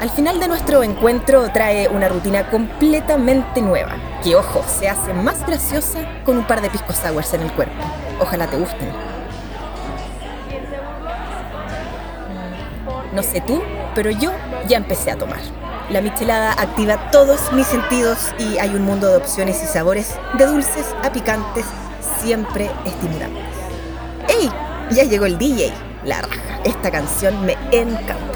Al final de nuestro encuentro trae una rutina completamente nueva, que ojo, se hace más graciosa con un par de pisco sours en el cuerpo. Ojalá te gusten. No sé tú, pero yo ya empecé a tomar. La michelada activa todos mis sentidos y hay un mundo de opciones y sabores, de dulces a picantes, siempre estimulantes. ¡Ey! Ya llegó el DJ. La raja. Esta canción me encanta.